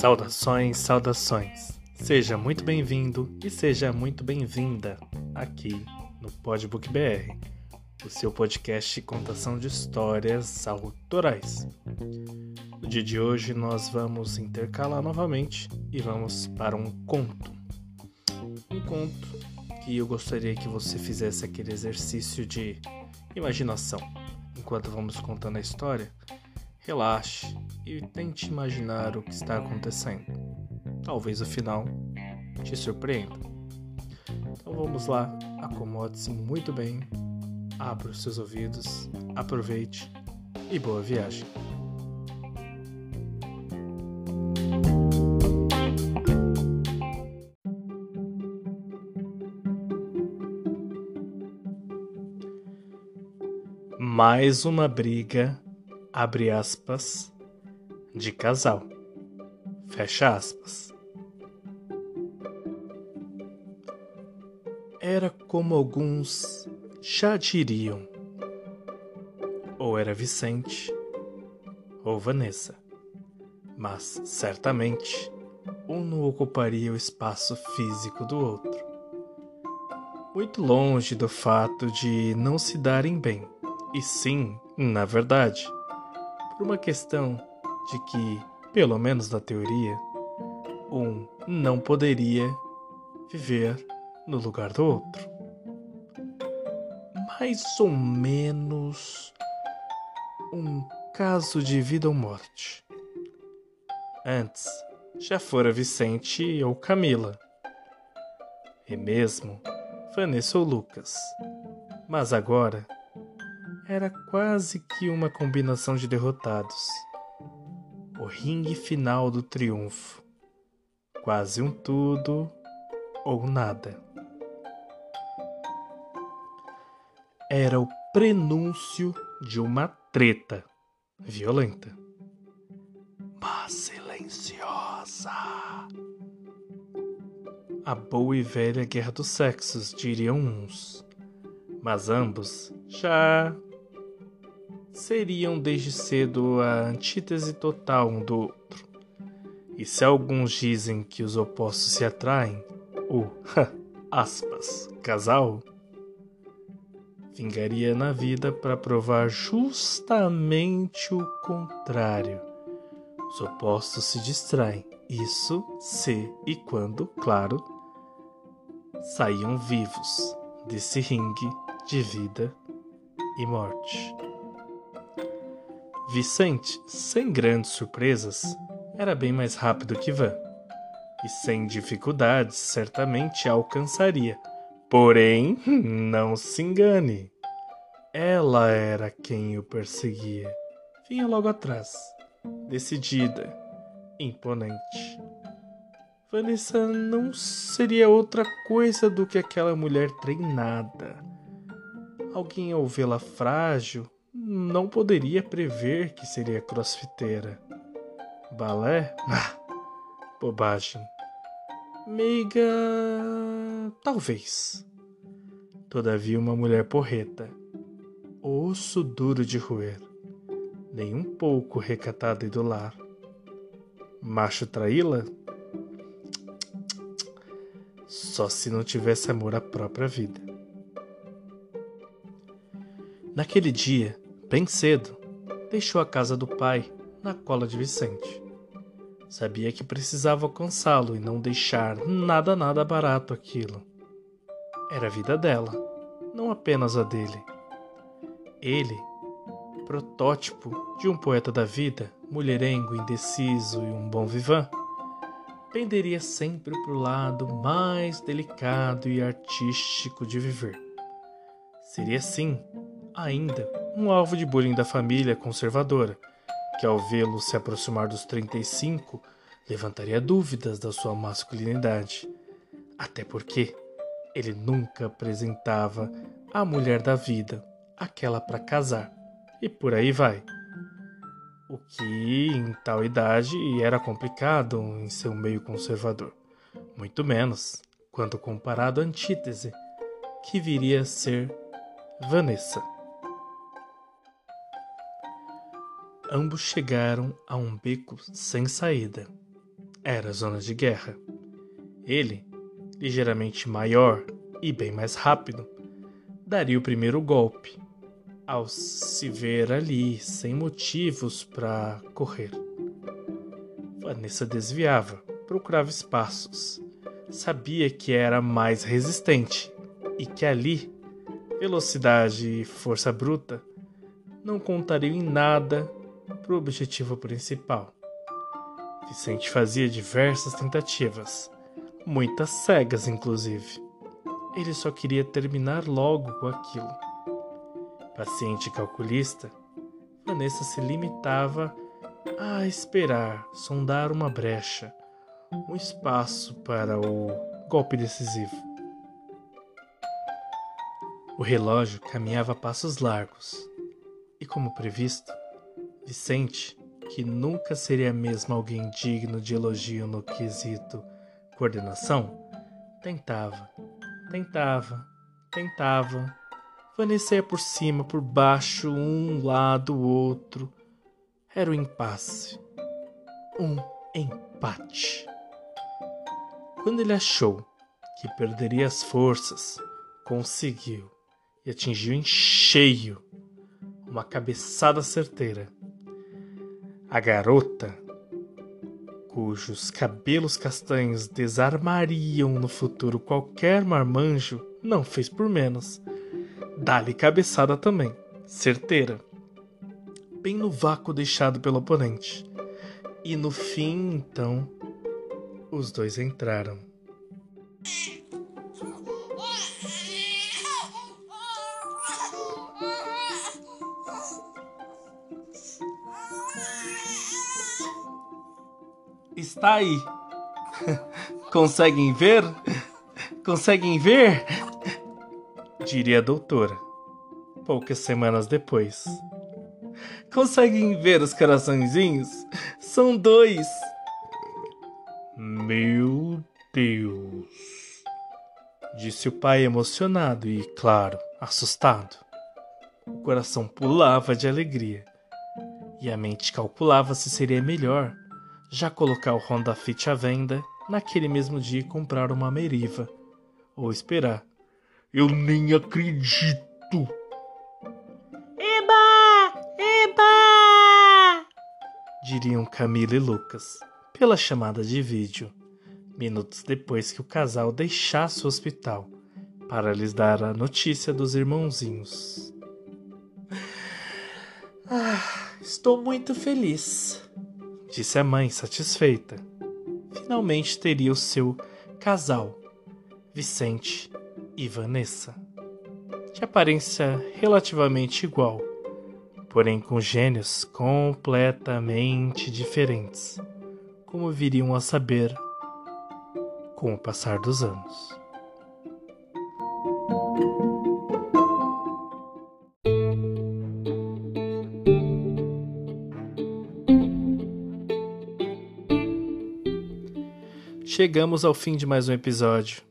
Saudações, saudações. Seja muito bem-vindo e seja muito bem-vinda aqui no Podbook BR, o seu podcast de contação de histórias autorais. No dia de hoje nós vamos intercalar novamente e vamos para um conto. Um conto que eu gostaria que você fizesse aquele exercício de imaginação enquanto vamos contando a história Relaxe e tente imaginar o que está acontecendo. Talvez o final te surpreenda. Então vamos lá, acomode-se muito bem, abra os seus ouvidos, aproveite e boa viagem. Mais uma briga abre aspas, de casal, fecha aspas. Era como alguns já diriam, ou era Vicente ou Vanessa, mas certamente um não ocuparia o espaço físico do outro. Muito longe do fato de não se darem bem, e sim, na verdade, por uma questão de que, pelo menos na teoria, um não poderia viver no lugar do outro. Mais ou menos um caso de vida ou morte. Antes, já fora Vicente ou Camila. E mesmo Vanessa ou Lucas. Mas agora era quase que uma combinação de derrotados. O ringue final do triunfo. Quase um tudo ou nada. Era o prenúncio de uma treta violenta, mas silenciosa. A boa e velha guerra dos sexos, diriam uns, mas ambos já seriam desde cedo a antítese total um do outro. E se alguns dizem que os opostos se atraem, o aspas, casal vingaria na vida para provar justamente o contrário. Os opostos se distraem. Isso se e quando, claro, saíam vivos desse ringue de vida e morte. Vicente, sem grandes surpresas, era bem mais rápido que Van, e sem dificuldades certamente a alcançaria. Porém, não se engane, ela era quem o perseguia. Vinha logo atrás, decidida, imponente. Vanessa não seria outra coisa do que aquela mulher treinada. Alguém ao vê-la frágil não poderia prever que seria crossfiteira. Balé? Ah, bobagem. Meiga. Talvez. Todavia, uma mulher porreta. Osso duro de roer. Nem um pouco recatada e do lar. Macho traí-la? Só se não tivesse amor à própria vida. Naquele dia, bem cedo, deixou a casa do pai na cola de Vicente. Sabia que precisava alcançá-lo e não deixar nada nada barato aquilo. Era a vida dela, não apenas a dele. Ele, protótipo de um poeta da vida, mulherengo, indeciso e um bom vivan, penderia sempre para o lado mais delicado e artístico de viver. Seria sim, ainda, um alvo de bullying da família conservadora, que ao vê-lo se aproximar dos 35, levantaria dúvidas da sua masculinidade. Até porque ele nunca apresentava a mulher da vida, aquela para casar, e por aí vai. O que em tal idade era complicado em seu meio conservador, muito menos quando comparado à antítese, que viria a ser Vanessa. Ambos chegaram a um beco sem saída. Era zona de guerra. Ele, ligeiramente maior e bem mais rápido, daria o primeiro golpe, ao se ver ali sem motivos para correr. Vanessa desviava, procurava espaços. Sabia que era mais resistente e que ali, velocidade e força bruta não contariam em nada para o objetivo principal. Vicente fazia diversas tentativas, muitas cegas inclusive. Ele só queria terminar logo com aquilo. Paciente calculista, Vanessa se limitava a esperar sondar uma brecha, um espaço para o golpe decisivo. O relógio caminhava a passos largos e, como previsto, Vicente, que nunca seria mesmo alguém digno de elogio no quesito coordenação, tentava, tentava, tentava. Ia por cima, por baixo, um lado, o outro, era um impasse. Um empate. Quando ele achou que perderia as forças, conseguiu e atingiu em cheio uma cabeçada certeira. A garota, cujos cabelos castanhos desarmariam no futuro qualquer marmanjo, não fez por menos. Dá-lhe cabeçada também, certeira bem no vácuo deixado pelo oponente. E no fim, então, os dois entraram. Está aí. Conseguem ver? Conseguem ver? Diria a doutora, poucas semanas depois. Conseguem ver os coraçõezinhos? São dois. Meu Deus, disse o pai emocionado e, claro, assustado. O coração pulava de alegria e a mente calculava se seria melhor já colocar o Honda Fit à venda naquele mesmo dia e comprar uma Meriva ou esperar. Eu nem acredito! diriam Camila e Lucas, pela chamada de vídeo, minutos depois que o casal deixasse o hospital para lhes dar a notícia dos irmãozinhos. Ah, estou muito feliz, disse a mãe satisfeita. Finalmente teria o seu casal, Vicente e Vanessa, de aparência relativamente igual porém com gênios completamente diferentes, como viriam a saber com o passar dos anos. Chegamos ao fim de mais um episódio.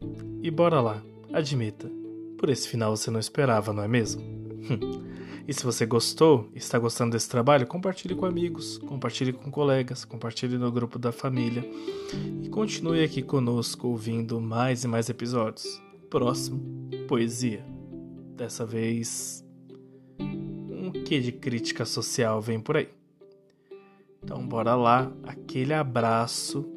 E bora lá, admita, por esse final você não esperava, não é mesmo? E se você gostou, está gostando desse trabalho, compartilhe com amigos, compartilhe com colegas, compartilhe no grupo da família e continue aqui conosco ouvindo mais e mais episódios. Próximo, poesia. Dessa vez, um quê de crítica social vem por aí. Então bora lá, aquele abraço,